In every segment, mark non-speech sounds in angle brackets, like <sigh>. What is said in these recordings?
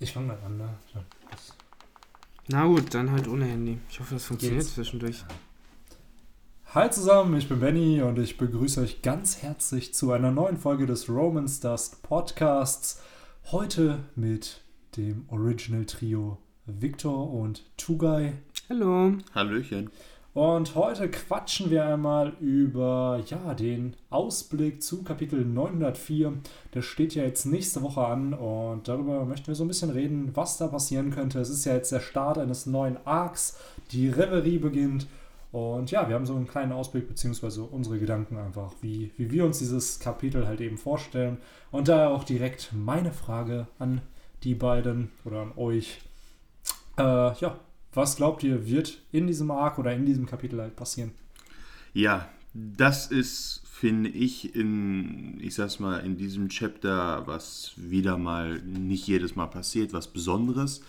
Ich fange mal an, ne? Na gut, dann halt ohne Handy. Ich hoffe, das funktioniert Geht's? zwischendurch. Hi zusammen, ich bin Benny und ich begrüße euch ganz herzlich zu einer neuen Folge des Romans Dust Podcasts. Heute mit dem Original Trio Victor und Tugai. Hallo. Hallöchen. Und heute quatschen wir einmal über ja, den Ausblick zu Kapitel 904. Der steht ja jetzt nächste Woche an und darüber möchten wir so ein bisschen reden, was da passieren könnte. Es ist ja jetzt der Start eines neuen Arcs. Die Reverie beginnt. Und ja, wir haben so einen kleinen Ausblick, beziehungsweise unsere Gedanken einfach, wie, wie wir uns dieses Kapitel halt eben vorstellen. Und daher auch direkt meine Frage an die beiden oder an euch. Äh, ja, was glaubt ihr, wird in diesem Arc oder in diesem Kapitel halt passieren? Ja, das ist, finde ich, in, ich sag's mal, in diesem Chapter, was wieder mal nicht jedes Mal passiert, was Besonderes.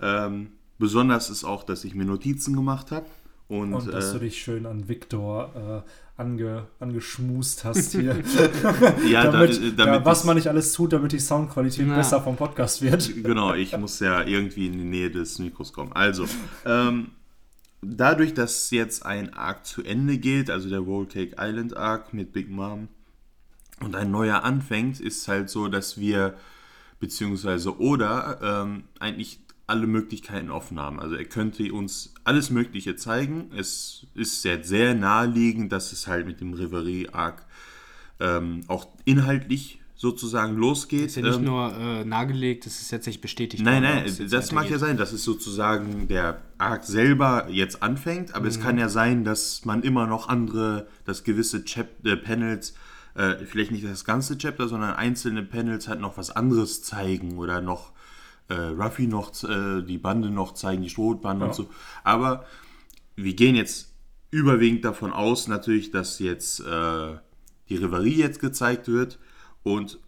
Ähm, besonders ist auch, dass ich mir Notizen gemacht habe. Und, Und dass du äh, dich schön an Victor äh, ange, angeschmust hast hier. <laughs> <laughs> ja, da- damit, damit ja, was man nicht alles tut, damit die Soundqualität Ja. besser vom Podcast wird. <laughs> Genau, ich muss ja irgendwie in die Nähe des Mikros kommen. Also, ähm, dadurch, dass jetzt ein Arc zu Ende geht, also der Roll Cake Island Arc mit Big Mom und ein neuer anfängt, ist halt so, dass wir, beziehungsweise oder, ähm, eigentlich alle Möglichkeiten offen haben. Also er könnte uns alles Mögliche zeigen. Es ist sehr, sehr naheliegend, dass es halt mit dem Reverie Arc ähm, auch inhaltlich sozusagen losgeht. Ist ja nicht Ähm, nur äh, nahegelegt, das ist tatsächlich bestätigt. Nein, nein, das jetzt mag ja sein, dass es sozusagen der Arc selber jetzt anfängt, aber Mhm. es kann ja sein, dass man immer noch andere, dass gewisse Chap äh, Panels, äh, vielleicht nicht das ganze Chapter, sondern einzelne Panels halt noch was anderes zeigen oder noch äh, Ruffy noch äh, die Bande noch zeigen, die Strohbande Ja. und so. Aber wir gehen jetzt überwiegend davon aus, natürlich, dass jetzt äh, die Reverie jetzt gezeigt wird und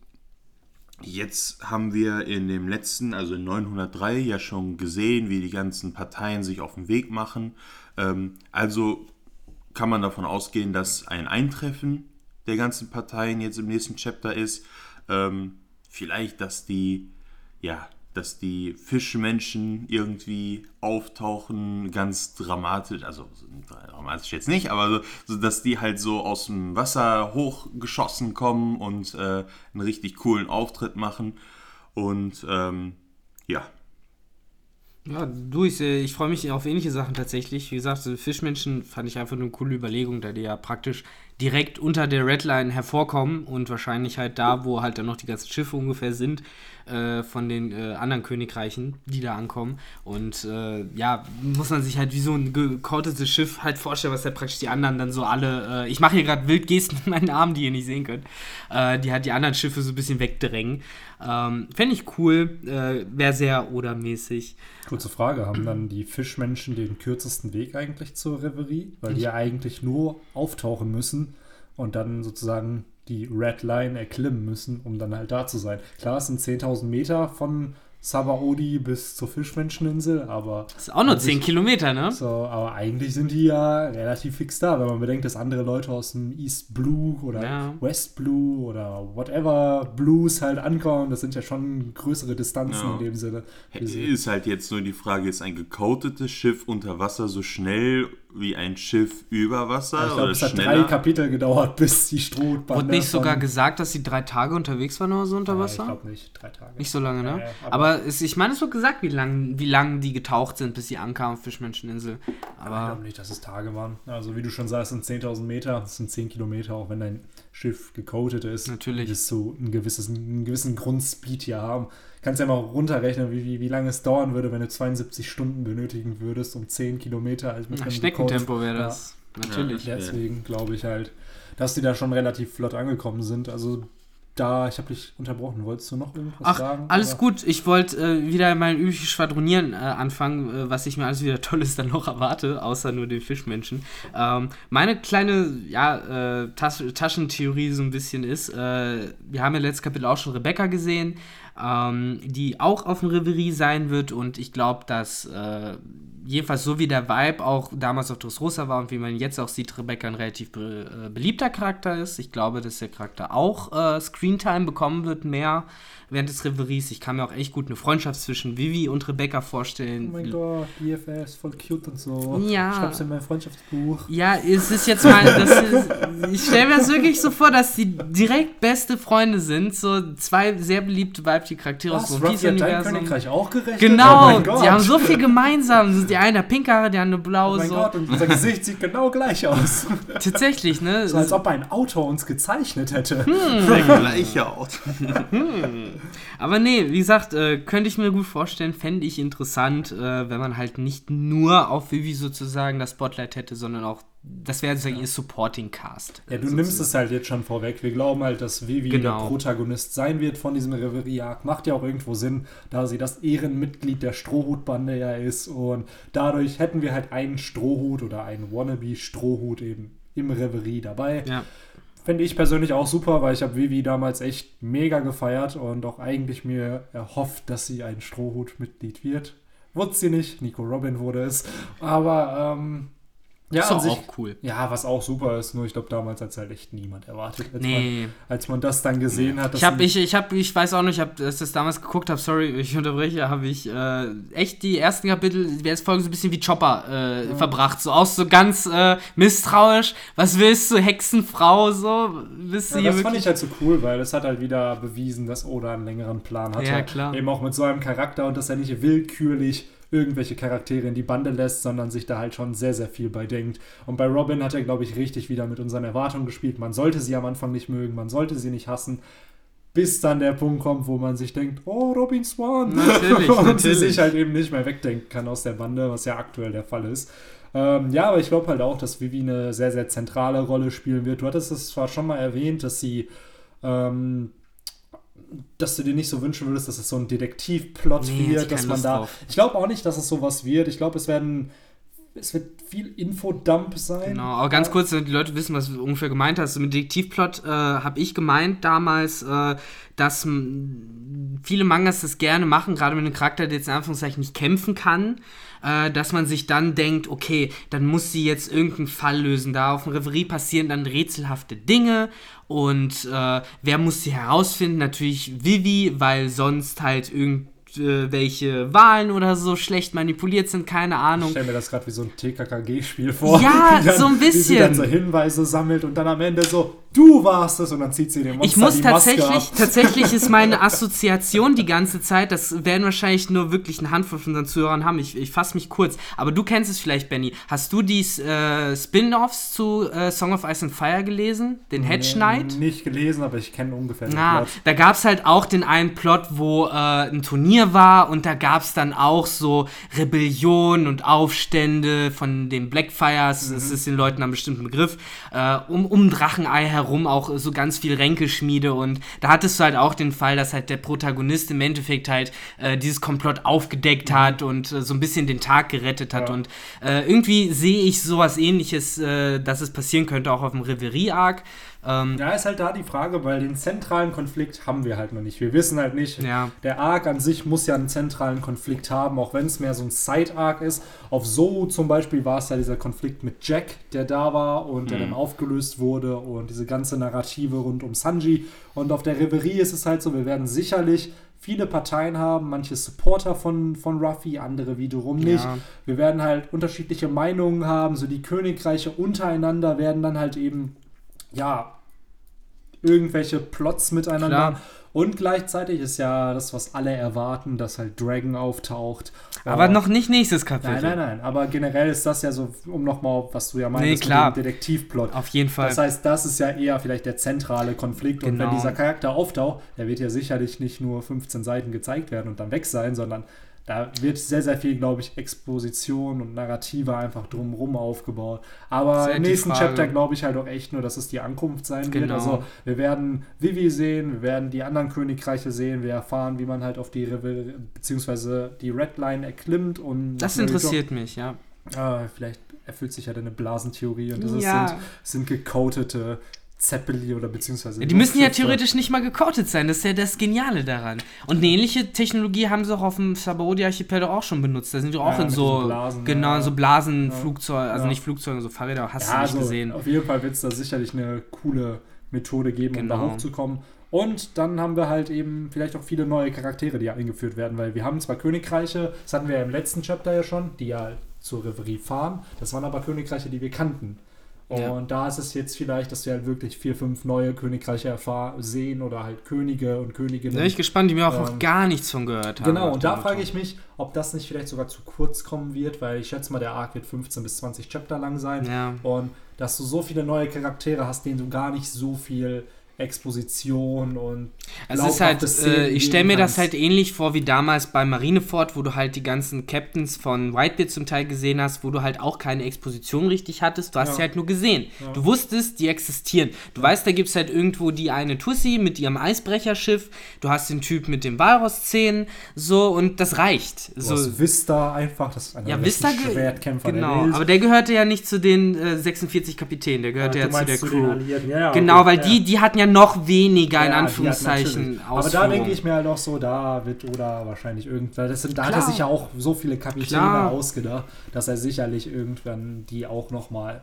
Jetzt haben wir in dem letzten, also in 903, ja schon gesehen, wie die ganzen Parteien sich auf den Weg machen. Ähm, also kann man davon ausgehen, dass ein Eintreffen der ganzen Parteien jetzt im nächsten Chapter ist. Ähm, vielleicht, dass die, ja, dass die Fischmenschen irgendwie auftauchen, ganz dramatisch, also dramatisch jetzt nicht, aber so, dass die halt so aus dem Wasser hochgeschossen kommen und äh, einen richtig coolen Auftritt machen. Und ähm, ja, Ja, du, ich, äh, ich freue mich auf ähnliche Sachen tatsächlich. Wie gesagt, Fischmenschen fand ich einfach eine coole Überlegung, da die ja praktisch direkt unter der Redline hervorkommen und wahrscheinlich halt da, wo halt dann noch die ganzen Schiffe ungefähr sind, äh, von den äh, anderen Königreichen, die da ankommen. Und äh, ja, muss man sich halt wie so ein gekautetes Schiff halt vorstellen, was halt praktisch die anderen dann so alle, äh, ich mache hier gerade Wildgesten mit meinen Armen, die ihr nicht sehen könnt, äh, die halt die anderen Schiffe so ein bisschen wegdrängen. Ähm, Fände ich cool, äh, wäre sehr odermäßig. Kurze Frage, haben dann die Fischmenschen den kürzesten Weg eigentlich zur Reverie? Weil die ja eigentlich nur auftauchen müssen und dann sozusagen die Red Line erklimmen müssen, um dann halt da zu sein. Klar, es sind 10.000 Meter von Sabaody bis zur Fischmenscheninsel, aber Das ist auch nur an 10 sich- Kilometer, ne? So, aber eigentlich sind die ja relativ fix da, wenn man bedenkt, dass andere Leute aus dem East Blue oder Ja. West Blue oder whatever Blues halt ankommen. Das sind ja schon größere Distanzen Ja. in dem Sinne. ist halt jetzt nur die Frage, ist ein gecoatetes Schiff unter Wasser so schnell wie ein Schiff über Wasser ich glaube, oder es hat drei schneller? Kapitel gedauert, bis die Strohbande Wurde nicht sogar gesagt, dass sie drei Tage unterwegs waren oder so unter Ja, Wasser? Ich glaube nicht, drei Tage. nicht so lange, ne? Ja, ja, aber- aber es, ich meine, es wird gesagt, wie lange wie lang die getaucht sind, bis sie ankamen auf Fischmenscheninsel. Ich Aber glaube nicht, dass es Tage waren. Also wie du schon sagst, sind 10.000 Meter, das sind 10 Kilometer, auch wenn dein Schiff gecoatet ist. Natürlich. Wirst du ein gewisses, einen gewissen Grundspeed hier haben. Kannst ja mal runterrechnen, wie, wie, wie lange es dauern würde, wenn du 72 Stunden benötigen würdest, um 10 Kilometer. Also mit na, einem Schneckentempo wäre Ja. das. Natürlich. Ja. Deswegen glaube ich halt, dass die da schon relativ flott angekommen sind. Also da, ich habe dich unterbrochen. Wolltest du noch irgendwas Ach, sagen? alles Oder? gut. Ich wollte äh, wieder mein übliches Schwadronieren äh, anfangen, äh, was ich mir alles wieder <laughs> Tolles dann noch erwarte, außer nur den Fischmenschen. Ähm, meine kleine ja, äh, Tas Taschentheorie so ein bisschen ist, äh, wir haben ja letztes Kapitel auch schon Rebecca gesehen, ähm, die auch auf dem Reverie sein wird. Und ich glaube, dass äh, jedenfalls so wie der Vibe auch damals auf Dressrosa war und wie man jetzt auch sieht, Rebecca ein relativ be äh, beliebter Charakter ist. Ich glaube, dass der Charakter auch äh, Screentime bekommen wird, mehr während des Reveries. Ich kann mir auch echt gut eine Freundschaft zwischen Vivi und Rebecca vorstellen. Oh mein Gott, IFS, voll cute und so. Ja. Schreib's in mein Freundschaftsbuch. Ja, es ist jetzt mal, ist, ich stelle mir das wirklich so vor, dass die direkt beste Freunde sind. So zwei sehr beliebte weibliche Charaktere aus dem. Königreich auch gerechnet? Genau, oh die haben so viel gemeinsam. Die eine hat pinke Haare, die andere Oh blaue. mein so. Gott, und unser Gesicht sieht genau gleich aus. <laughs> Tatsächlich, ne? So als ob ein Autor uns gezeichnet hätte. Der gleiche Auto. Aber nee, wie gesagt, äh, könnte ich mir gut vorstellen, fände ich interessant, äh, wenn man halt nicht nur auf Vivi sozusagen das Spotlight hätte, sondern auch, das wäre sozusagen ihr Supporting Cast. Ja, du nimmst es halt jetzt schon vorweg. Wir glauben halt, dass Vivi Genau. der Protagonist sein wird von diesem Reverie-Arc. Macht ja auch irgendwo Sinn, da sie das Ehrenmitglied der Strohhutbande ja ist. Und dadurch hätten wir halt einen Strohhut oder einen Wannabe-Strohhut eben im Reverie dabei. Ja. Fände ich persönlich auch super, weil ich habe Vivi damals echt mega gefeiert und auch eigentlich mir erhofft, dass sie ein Strohhut-Mitglied wird. Wurde sie nicht, Nico Robin wurde es. Aber ähm, ja, ist auch cool. ja, was auch super ist, nur ich glaube, damals hat es halt echt niemand erwartet, als, Nee. man, als man das dann gesehen hat. dass Ich sie- ich, ich habe, ich weiß auch nicht, ich habe, als ich das damals geguckt habe, sorry, ich unterbreche, habe ich äh, echt die ersten Kapitel, die erste Folge so ein bisschen wie Chopper äh, verbracht, so aus so ganz äh, misstrauisch. Was willst du, Hexenfrau, so? Bist ja, das fand ich halt so cool, weil es hat halt wieder bewiesen, dass Oda einen längeren Plan hatte. Ja, klar. Eben auch mit so einem Charakter und dass er nicht willkürlich irgendwelche Charaktere in die Bande lässt, sondern sich da halt schon sehr, sehr viel bei denkt. Und bei Robin hat er, glaube ich, richtig wieder mit unseren Erwartungen gespielt. Man sollte sie am Anfang nicht mögen, man sollte sie nicht hassen, bis dann der Punkt kommt, wo man sich denkt, oh, Robin Swan. Natürlich, <laughs> und sie natürlich. sich halt eben nicht mehr wegdenken kann aus der Bande, was ja aktuell der Fall ist. Ähm, ja, aber ich glaube halt auch, dass Vivi eine sehr, sehr zentrale Rolle spielen wird. Du hattest es zwar schon mal erwähnt, dass sie ähm, dass du dir nicht so wünschen würdest, dass es so ein Detektivplot Nee, wird, dass man Lust da. drauf. Ich glaube auch nicht, dass es sowas wird. Ich glaube, es werden. Es wird viel Infodump sein. Genau, aber ganz kurz, damit die Leute wissen, was du ungefähr gemeint hast. Mit Detektivplot äh, habe ich gemeint damals, äh, dass viele Mangas das gerne machen, gerade mit einem Charakter, der jetzt in Anführungszeichen nicht kämpfen kann, äh, dass man sich dann denkt, okay, dann muss sie jetzt irgendeinen Fall lösen. Da auf dem Reverie passieren dann rätselhafte Dinge und äh, wer muss sie herausfinden? Natürlich Vivi, weil sonst halt irgendwelche Wahlen oder so schlecht manipuliert sind, keine Ich Ahnung. stelle mir das gerade wie so ein TKKG-Spiel vor. Ja, <laughs> dann, so ein Wie sie dann bisschen. so Hinweise sammelt und dann am Ende so, du warst es und dann zieht sie dem Monster Ich muss die Maske tatsächlich, ab. tatsächlich ist meine <laughs> Assoziation die ganze Zeit, das werden wahrscheinlich nur wirklich eine Handvoll von unseren Zuhörern haben. Ich, ich fasse mich kurz. Aber du kennst es vielleicht, Benny. Hast du die äh, Spin-Offs zu äh, Song of Ice and Fire gelesen? Den Hedge Knight? Nicht gelesen, aber ich kenne ungefähr den Na, Plot. da gab es halt auch den einen Plot, wo äh, ein Turnier war und da gab es dann auch so Rebellion und Aufstände von den Blackfires, das ist den Leuten ein bestimmter Begriff, äh, um, um Drachenei herum auch so ganz viel Ränkeschmiede und da hattest du halt auch den Fall, dass halt der Protagonist im Endeffekt halt äh, dieses Komplott aufgedeckt hat und äh, so ein bisschen den Tag gerettet hat Ja. und äh, irgendwie sehe ich sowas ähnliches, äh, dass es passieren könnte auch auf dem Reverie-Arc. Ähm, Ja, ist halt da die Frage, weil den zentralen Konflikt haben wir halt noch nicht. Wir wissen halt nicht, Ja. der Arc an sich muss ja einen zentralen Konflikt haben, auch wenn es mehr so ein Side-Arc ist. Auf Zoe zum Beispiel war es ja dieser Konflikt mit Jack, der da war und der dann aufgelöst wurde und diese ganze Narrative rund um Sanji. Und auf der Reverie ist es halt so, wir werden sicherlich viele Parteien haben, manche Supporter von, von Ruffy, andere wiederum nicht. Ja. Wir werden halt unterschiedliche Meinungen haben, so die Königreiche untereinander werden dann halt eben, ja, irgendwelche Plots miteinander. Klar. Und gleichzeitig ist ja das, was alle erwarten, dass halt Dragon auftaucht. Aber Und- noch nicht nächstes Kapitel. Nein, nein, nein. Aber generell ist das ja so, um nochmal, was du ja meinst, Nee, klar. mit dem Detektivplot. Auf jeden Fall. Das heißt, das ist ja eher vielleicht der zentrale Konflikt. Und Genau. wenn dieser Charakter auftaucht, der wird ja sicherlich nicht nur 15 Seiten gezeigt werden und dann weg sein, sondern da wird sehr, sehr viel, glaube ich, Exposition und Narrative einfach drumherum aufgebaut. Aber Sehr im nächsten. Chapter glaube ich halt auch echt nur, dass es die Ankunft sein wird. Genau. Also wir werden Vivi sehen, wir werden die anderen Königreiche sehen, wir erfahren, wie man halt auf die Revel beziehungsweise die Redline erklimmt und das interessiert mich, ja. Ah, vielleicht erfüllt sich ja deine Blasentheorie und das Ja. sind, sind gecodete Zeppeli oder beziehungsweise. Ja, die müssen ja theoretisch nicht mal gecoated sein, das ist ja das Geniale daran. Und eine ähnliche Technologie haben sie auch auf dem Sabaody-Archipel auch schon benutzt. Da sind die auch Ja, in so, Blasen, genau, ja. so Blasenflugzeuge, also nicht Flugzeuge, so Fahrräder, hast du nicht also gesehen. auf jeden Fall wird es da sicherlich eine coole Methode geben, um da Genau. hochzukommen. Und dann haben wir halt eben vielleicht auch viele neue Charaktere, die eingeführt werden, weil wir haben zwar Königreiche, das hatten wir ja im letzten Chapter ja schon, die ja zur Reverie fahren, das waren aber Königreiche, die wir kannten. Und Ja. da ist es jetzt vielleicht, dass wir halt wirklich vier, fünf neue Königreiche erfahr sehen oder halt Könige und Königinnen. Da bin ich gespannt, die mir auch noch Ähm, gar nichts von gehört haben. Genau, und da frage ich mich, ob das nicht vielleicht sogar zu kurz kommen wird, weil ich schätze mal, der Arc wird 15 bis 20 Chapter lang sein. Ja. Und dass du so viele neue Charaktere hast, denen du gar nicht so viel Exposition und Also es ist halt, äh, ich stelle mir das halt ähnlich vor wie damals bei Marineford, wo du halt die ganzen Captains von Whitebeard zum Teil gesehen hast, wo du halt auch keine Exposition richtig hattest. Du hast Ja. sie halt nur gesehen. Ja. Du wusstest, die existieren. Du weißt, da gibt es halt irgendwo die eine Tussi mit ihrem Eisbrecherschiff. Du hast den Typ mit den Walrosszähnen. So, und das reicht. Du So, hast Vista einfach, das ist einer ja, Vista, Schwertkämpfer genau. Aber der gehörte ja nicht zu den äh, 46 Kapitänen, der gehörte Ja, ja, zu der den Crew. Ja, ja, Genau, weil ja. die, die hatten ja noch weniger, in Ja, Anführungszeichen. Aber da denke ich mir halt auch so, da wird Oda wahrscheinlich irgendwann, das sind, da hat er Klar. sich ja auch so viele Kapitäne Klar. ausgedacht, dass er sicherlich irgendwann die auch nochmal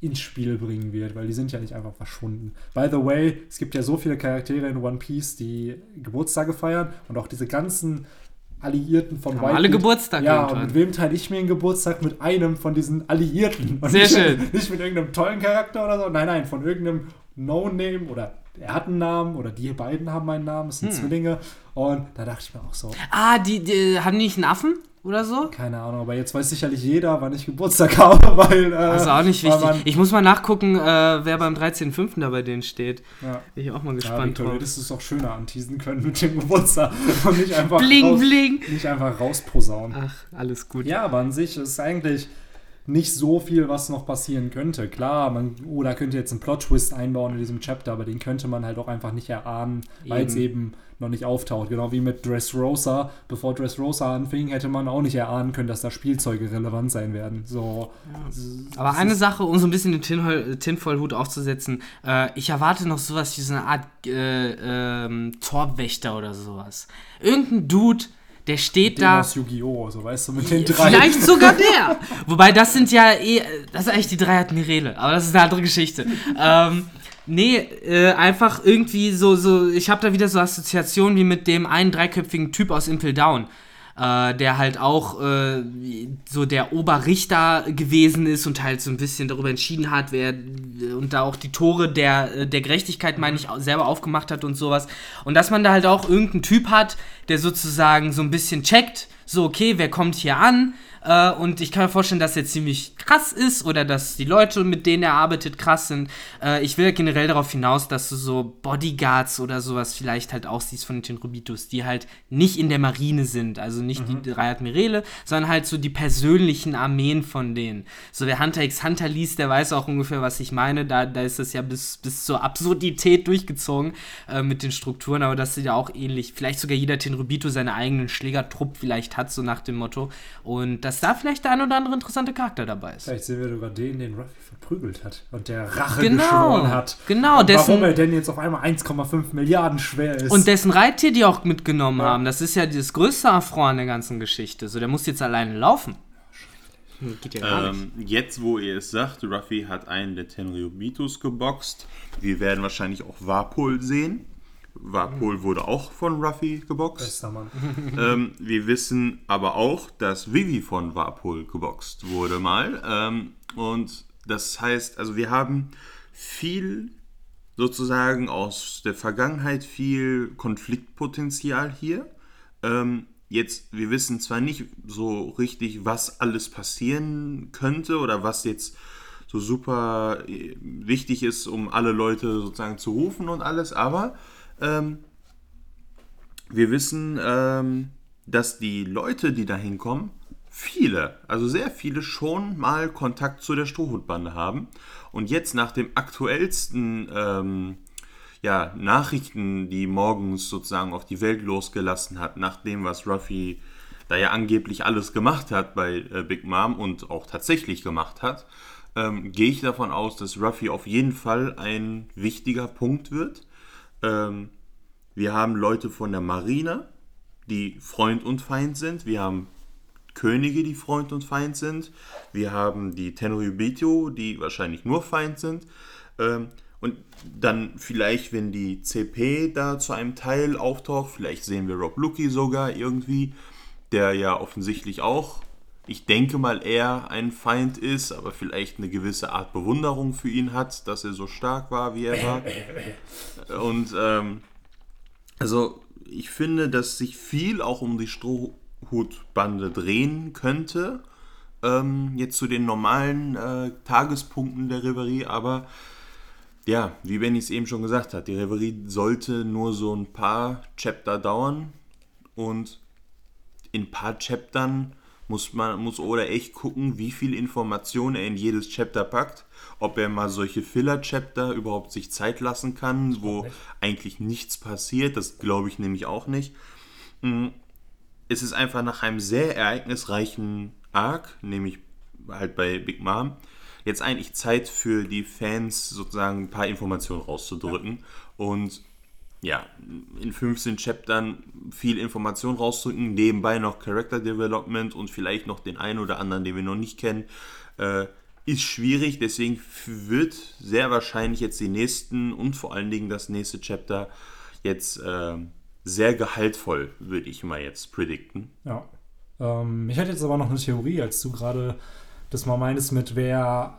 ins Spiel bringen wird, weil die sind ja nicht einfach verschwunden. By the way, es gibt ja so viele Charaktere in One Piece, die Geburtstage feiern und auch diese ganzen Alliierten von Whitebeard. alle Geburtstag Ja, irgendwann. und mit wem teile ich mir einen Geburtstag? Mit einem von diesen Alliierten. Und Sehr nicht, schön. Nicht mit irgendeinem tollen Charakter oder so. Nein, nein, von irgendeinem No-Name oder er hat einen Namen oder die beiden haben einen Namen, es sind Hm. Zwillinge. Und da dachte ich mir auch so, Ah, die, die haben die nicht einen Affen oder so? keine Ahnung, aber jetzt weiß sicherlich jeder, wann ich Geburtstag <laughs> habe, weil. Äh, Das ist auch nicht wichtig. Ich muss mal nachgucken, äh, wer beim 13.05. da bei denen steht. ja. Bin ich auch mal Ja, gespannt Victor, du hättest es doch schöner anteasen können mit dem Geburtstag <laughs> und nicht einfach, Bling, raus, bling. Nicht einfach rausposaunen. Ach, alles gut. Ja, aber an sich ist eigentlich nicht so viel, was noch passieren könnte. Klar, man, oder könnte jetzt einen Plot-Twist einbauen in diesem Chapter, aber den könnte man halt auch einfach nicht erahnen, weil es eben noch nicht auftaucht. Genau wie mit Dressrosa. Bevor Dressrosa anfing, hätte man auch nicht erahnen können, dass da Spielzeuge relevant sein werden. So, Aber das eine Sache, um so ein bisschen den Tinfoil- Tinfoil-Hut aufzusetzen, äh, ich erwarte noch sowas wie so eine Art äh, ähm, Torwächter oder sowas. Irgendein Dude, der steht da. aus Yu-Gi-Oh! So, weißt du, mit den drei. Vielleicht sogar <laughs> der. Wobei das sind ja eh, das ist eigentlich die drei Admirale, aber das ist eine andere Geschichte. ähm, nee, äh, einfach irgendwie so, so ich habe da wieder so Assoziationen wie mit dem einen dreiköpfigen Typ aus Impel Down. Äh, der halt auch äh, so der Oberrichter gewesen ist und halt so ein bisschen darüber entschieden hat, wer und da auch die Tore der, der Gerechtigkeit, meine ich, selber aufgemacht hat und sowas. Und dass man da halt auch irgendeinen Typ hat, der sozusagen so ein bisschen checkt, so, okay, wer kommt hier an? Äh, und ich kann mir vorstellen, dass er ziemlich krass ist oder dass die Leute, mit denen er arbeitet, krass sind. Äh, ich will generell darauf hinaus, dass du so Bodyguards oder sowas vielleicht halt auch siehst von den Tenryubitos, die halt nicht in der Marine sind, also nicht die drei Admirale, sondern halt so die persönlichen Armeen von denen. So wer Hunter x Hunter liest, der weiß auch ungefähr, was ich meine. Da, da ist das ja bis, bis zur Absurdität durchgezogen äh, mit den Strukturen, aber das ist ja auch ähnlich. Vielleicht sogar jeder Tenryubito seinen eigenen Schlägertrupp vielleicht hat, so nach dem Motto. Und dass da vielleicht der ein oder andere interessante Charakter dabei ist. Vielleicht sehen wir sogar den, den Ruffy verprügelt hat und der Rache Genau, geschworen hat. genau, Und dessen- warum er denn jetzt auf einmal 1,5 Milliarden schwer ist. Und dessen Reittier die auch mitgenommen Ja. haben, das ist ja das größte Affront an der ganzen Geschichte. So, der muss jetzt alleine laufen. Geht ja gar nicht. Ähm, jetzt, wo ihr es sagt, Ruffy hat einen der Tenryubitos geboxt. Wir werden wahrscheinlich auch Warpol sehen. Warpol wurde auch von Ruffy geboxt. Bester Mann. <laughs> <laughs> ähm, wir wissen aber auch, dass Vivi von Warpol geboxt wurde mal. Ähm, und das heißt, also wir haben viel sozusagen aus der Vergangenheit, viel Konfliktpotenzial hier. Ähm, jetzt, wir wissen zwar nicht so richtig, was alles passieren könnte oder was jetzt so super äh, wichtig ist, um alle Leute sozusagen zu rufen und alles, aber ähm, wir wissen, ähm, dass die Leute, die da hinkommen, viele, also sehr viele schon mal Kontakt zu der Strohhutbande haben. Und jetzt nach dem aktuellsten ähm, ja, Nachrichten, die morgens sozusagen auf die Welt losgelassen hat, nach dem, was Ruffy da ja angeblich alles gemacht hat bei äh, Big Mom und auch tatsächlich gemacht hat, ähm, gehe ich davon aus, dass Ruffy auf jeden Fall ein wichtiger Punkt wird. Ähm, wir haben Leute von der Marine, die Freund und Feind sind. Wir haben Könige, die Freund und Feind sind. Wir haben die Tenryubito, die wahrscheinlich nur Feind sind. Ähm, und dann vielleicht, wenn die CP da zu einem Teil auftaucht, vielleicht sehen wir Rob Lucky sogar irgendwie, der ja offensichtlich auch, ich denke mal, eher ein Feind ist, aber vielleicht eine gewisse Art Bewunderung für ihn hat, dass er so stark war, wie er war. Und ähm, also ich finde, dass sich viel auch um die Strohhutbande drehen könnte. Ähm, jetzt zu den normalen äh, Tagespunkten der Reverie, aber ja, wie Benny es eben schon gesagt hat, die Reverie sollte nur so ein paar Chapter dauern und in ein paar Chaptern muss man muss Oda echt gucken, wie viel Information er in jedes Chapter packt, ob er mal solche Filler-Chapter überhaupt sich Zeit lassen kann, wo nicht. eigentlich nichts passiert. Das glaube ich nämlich auch nicht. Mm, es ist einfach nach einem sehr ereignisreichen Arc, nämlich halt bei Big Mom, jetzt eigentlich Zeit für die Fans sozusagen ein paar Informationen rauszudrücken. Ja. Und ja, in 15 Chaptern viel Information rauszudrücken, nebenbei noch Character Development und vielleicht noch den einen oder anderen, den wir noch nicht kennen, äh, ist schwierig. Deswegen wird sehr wahrscheinlich jetzt die nächsten und vor allen Dingen das nächste Chapter jetzt äh, sehr gehaltvoll, würde ich mal jetzt predikten. Ja. Ähm, ich hatte jetzt aber noch eine Theorie, als du gerade das mal meinst mit wer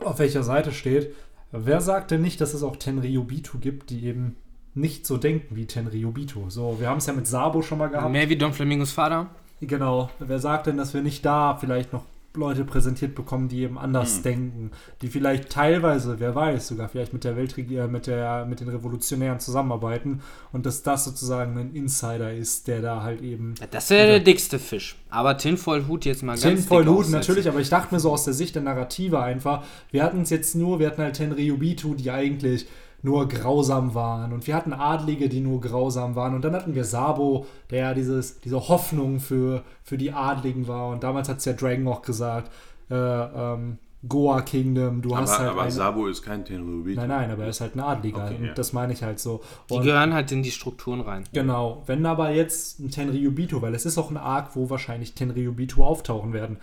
auf welcher Seite steht. Wer sagt denn nicht, dass es auch Tenryubito gibt, die eben nicht so denken wie Tenryubito? So, wir haben es ja mit Sabo schon mal gehabt. Mehr wie Don Flamingos Vater. Genau. Wer sagt denn, dass wir nicht da vielleicht noch Leute präsentiert bekommen, die eben anders mhm. denken, die vielleicht teilweise, wer weiß, sogar vielleicht mit der Weltregierung, mit der, mit den Revolutionären zusammenarbeiten und dass das sozusagen ein Insider ist, der da halt eben. das wäre der dickste Fisch. Aber Tinfoil Hut jetzt mal ganz Tinfoil Hut natürlich, aber ich dachte mir so aus der Sicht der Narrative einfach, wir hatten es jetzt nur, wir hatten halt Tenryubitu, die eigentlich nur grausam waren. Und wir hatten Adlige, die nur grausam waren. Und dann hatten wir Sabo, der dieses, diese Hoffnung für, für die Adligen war. Und damals hat es ja Dragon auch gesagt, äh, ähm, Goa Kingdom, du aber, hast halt. Aber eine, Sabo ist kein Tenryubito. Nein, nein, aber er ist halt ein Adliger. Okay, und ja. das meine ich halt so. Und die gehören halt in die Strukturen rein. Genau. Wenn aber jetzt ein Tenryubito, weil es ist auch ein Arc, wo wahrscheinlich Tenryubito auftauchen werden.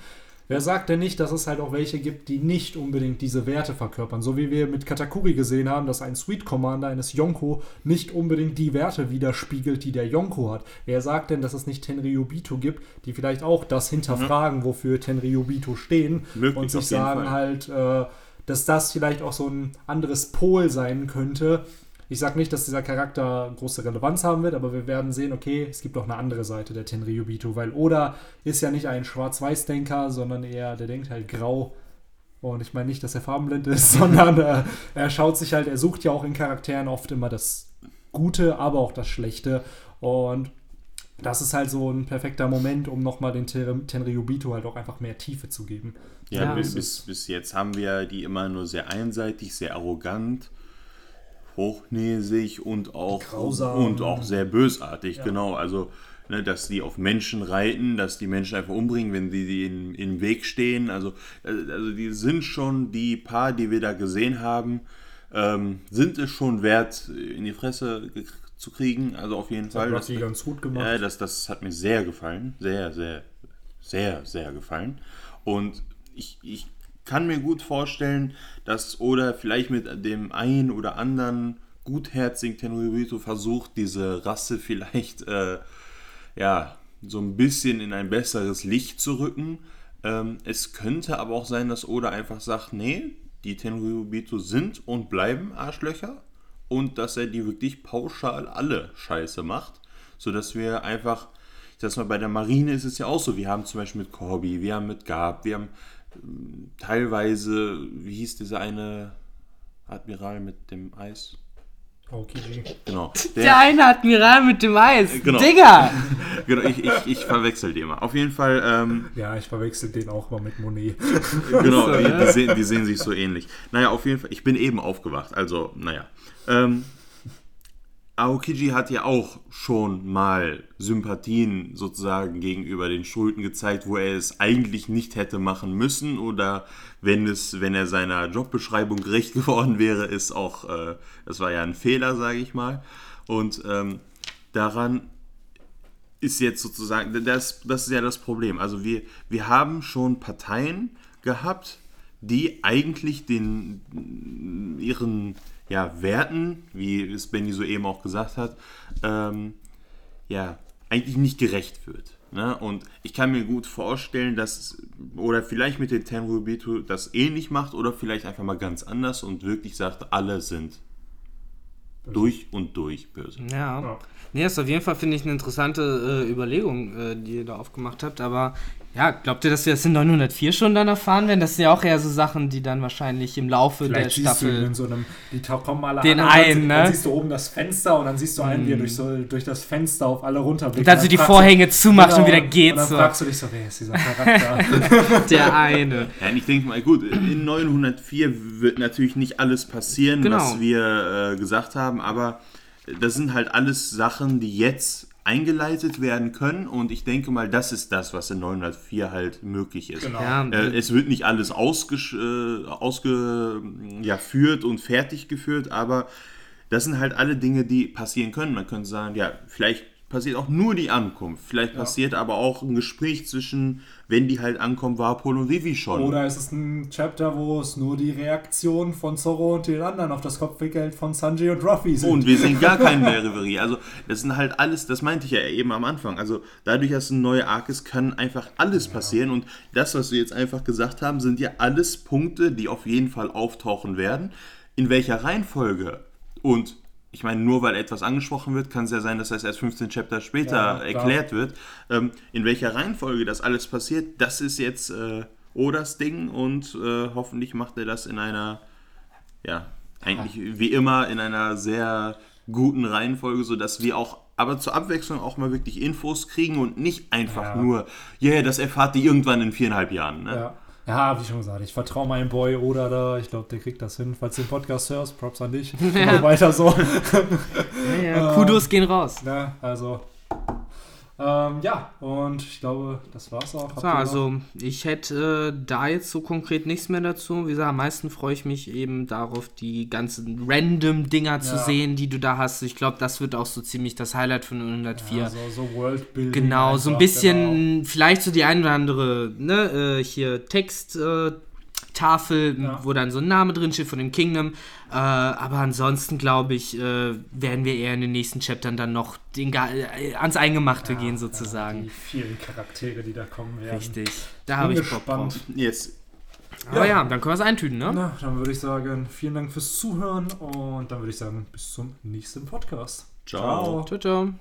Wer sagt denn nicht, dass es halt auch welche gibt, die nicht unbedingt diese Werte verkörpern? So wie wir mit Katakuri gesehen haben, dass ein Sweet Commander eines Yonko nicht unbedingt die Werte widerspiegelt, die der Yonko hat. Wer sagt denn, dass es nicht Tenryubito gibt, die vielleicht auch das hinterfragen, mhm. wofür Tenryubito stehen Möglich und sich sagen Fall. halt, äh, dass das vielleicht auch so ein anderes Pol sein könnte, ich sage nicht, dass dieser Charakter große Relevanz haben wird, aber wir werden sehen, okay, es gibt auch eine andere Seite der Tenryubito, weil Oda ist ja nicht ein Schwarz-Weiß-Denker, sondern eher, der denkt halt grau. Und ich meine nicht, dass er farbenblind ist, <laughs> sondern äh, er schaut sich halt, er sucht ja auch in Charakteren oft immer das Gute, aber auch das Schlechte. Und das ist halt so ein perfekter Moment, um nochmal den Tenryubito halt auch einfach mehr Tiefe zu geben. Ja, ja bis, bis, bis jetzt haben wir die immer nur sehr einseitig, sehr arrogant hochnäsig und auch Grausam. und auch sehr bösartig, ja. genau. Also ne, dass die auf Menschen reiten, dass die Menschen einfach umbringen, wenn sie die in, den Weg stehen. Also, äh, also die sind schon die paar, die wir da gesehen haben, ähm, sind es schon wert, in die Fresse zu kriegen. Also auf jeden das Fall. Hat das ganz gut gemacht. Ja, das, das hat mir sehr gefallen. Sehr, sehr, sehr, sehr gefallen. Und ich, ich kann mir gut vorstellen, dass Oda vielleicht mit dem einen oder anderen gutherzigen Tenryubito versucht, diese Rasse vielleicht äh, ja, so ein bisschen in ein besseres Licht zu rücken. Ähm, es könnte aber auch sein, dass Oda einfach sagt, nee, die Tenryubito sind und bleiben Arschlöcher und dass er die wirklich pauschal alle Scheiße macht, sodass wir einfach, ich sag mal, bei der Marine ist es ja auch so, wir haben zum Beispiel mit Corby, wir haben mit Gab, wir haben teilweise, wie hieß dieser eine Admiral mit dem Eis? Aokiji. Genau. <laughs> Der, der, eine Admiral mit dem Eis. Genau. Digga! <laughs> genau, ich, ich, ich verwechsel die immer. Auf jeden Fall. Ähm, ja, ich verwechsel den auch mal mit Monet. <laughs> genau, die, die, sehen, die sehen sich so ähnlich. Naja, auf jeden Fall. Ich bin eben aufgewacht. Also, naja. Ähm, Aokiji hat ja auch schon mal Sympathien sozusagen gegenüber den Schulden gezeigt, wo er es eigentlich nicht hätte machen müssen oder wenn es, wenn er seiner Jobbeschreibung <laughs> gerecht geworden wäre, ist auch, äh, das war ja ein Fehler, sage ich mal. Und ähm, daran ist jetzt sozusagen, das, das ist ja das Problem. Also wir, wir haben schon Parteien gehabt, die eigentlich den ihren ja, Werten, wie es Benny soeben auch gesagt hat, ähm, ja, eigentlich nicht gerecht wird. Ne? Und ich kann mir gut vorstellen, dass, oder vielleicht mit den Tenryubito das ähnlich macht oder vielleicht einfach mal ganz anders und wirklich sagt, alle sind böse. durch und durch böse. Ja. ja. Nee, ist auf jeden Fall, finde ich, eine interessante äh, Überlegung, äh, die ihr da aufgemacht habt. Aber ja, glaubt ihr, dass wir das in 904 schon dann erfahren werden? Das sind ja auch eher so Sachen, die dann wahrscheinlich im Laufe Vielleicht der Staffel. Du in so einem, die kommen alle den an, einen, dann, ne? Dann siehst du oben das Fenster und dann siehst du einen, mm. wie er durch, so, durch das Fenster auf alle runterblickt. Und dann so die Vorhänge du, zumacht genau, und wieder geht. Und dann so. fragst du dich so, wer ist dieser Charakter? <laughs> der eine. Ja, und ich denke mal, gut, in 904 wird natürlich nicht alles passieren, genau. was wir äh, gesagt haben, aber das sind halt alles Sachen, die jetzt eingeleitet werden können und ich denke mal, das ist das, was in 904 halt möglich ist. Genau. Ja, äh, es wird nicht alles ausgeführt äh, ausge, ja, und fertig geführt, aber das sind halt alle Dinge, die passieren können. Man könnte sagen, ja, vielleicht passiert auch nur die Ankunft. Vielleicht ja. passiert aber auch ein Gespräch zwischen, wenn die halt ankommen, Warpol und Vivi schon. Oder ist es ein Chapter, wo es nur die Reaktion von Zorro und den anderen auf das Kopfgeld von Sanjay und Ruffy sind. Und wir sehen gar keinen mehr <laughs> Reverie. Also das sind halt alles, das meinte ich ja eben am Anfang. Also dadurch, dass es ein neuer Arc ist, kann einfach alles passieren. Und das, was wir jetzt einfach gesagt haben, sind ja alles Punkte, die auf jeden Fall auftauchen werden. In welcher Reihenfolge und ich meine, nur weil etwas angesprochen wird, kann es ja sein, dass das erst 15 Chapter später ja, erklärt wird. Ähm, in welcher Reihenfolge das alles passiert, das ist jetzt äh, Odas Ding und äh, hoffentlich macht er das in einer, ja, eigentlich ja. wie immer in einer sehr guten Reihenfolge, sodass wir auch aber zur Abwechslung auch mal wirklich Infos kriegen und nicht einfach ja. nur, yeah, das erfahrt ihr irgendwann in viereinhalb Jahren. Ne? Ja. Ja, wie schon gesagt, ich vertraue meinem Boy oder da. Ich glaube, der kriegt das hin. Falls du den Podcast hörst, Props an dich. <laughs> Ja. weiter so. Ja, ja. Kudos gehen raus. Ja, also ähm, ja, und ich glaube, das war's auch. So, also ich hätte äh, da jetzt so konkret nichts mehr dazu. Wie gesagt, am meisten freue ich mich eben darauf, die ganzen random Dinger zu ja. sehen, die du da hast. Ich glaube, das wird auch so ziemlich das Highlight von 104. Ja, so, so Worldbuilding. Genau, so ein bisschen, genau. vielleicht so die ein oder andere, ne, äh, hier Text. Äh, Tafel, ja. wo dann so ein Name drin steht von dem Kingdom. Äh, aber ansonsten, glaube ich, äh, werden wir eher in den nächsten Chaptern dann noch den, äh, ans Eingemachte ja, gehen, sozusagen. Ja, die vielen Charaktere, die da kommen werden. Richtig. Da habe ich Bock drauf. Yes. Aber ja, dann können wir es eintüten, ne? Na, dann würde ich sagen, vielen Dank fürs Zuhören und dann würde ich sagen, bis zum nächsten Podcast. Ciao. Ciao, ciao.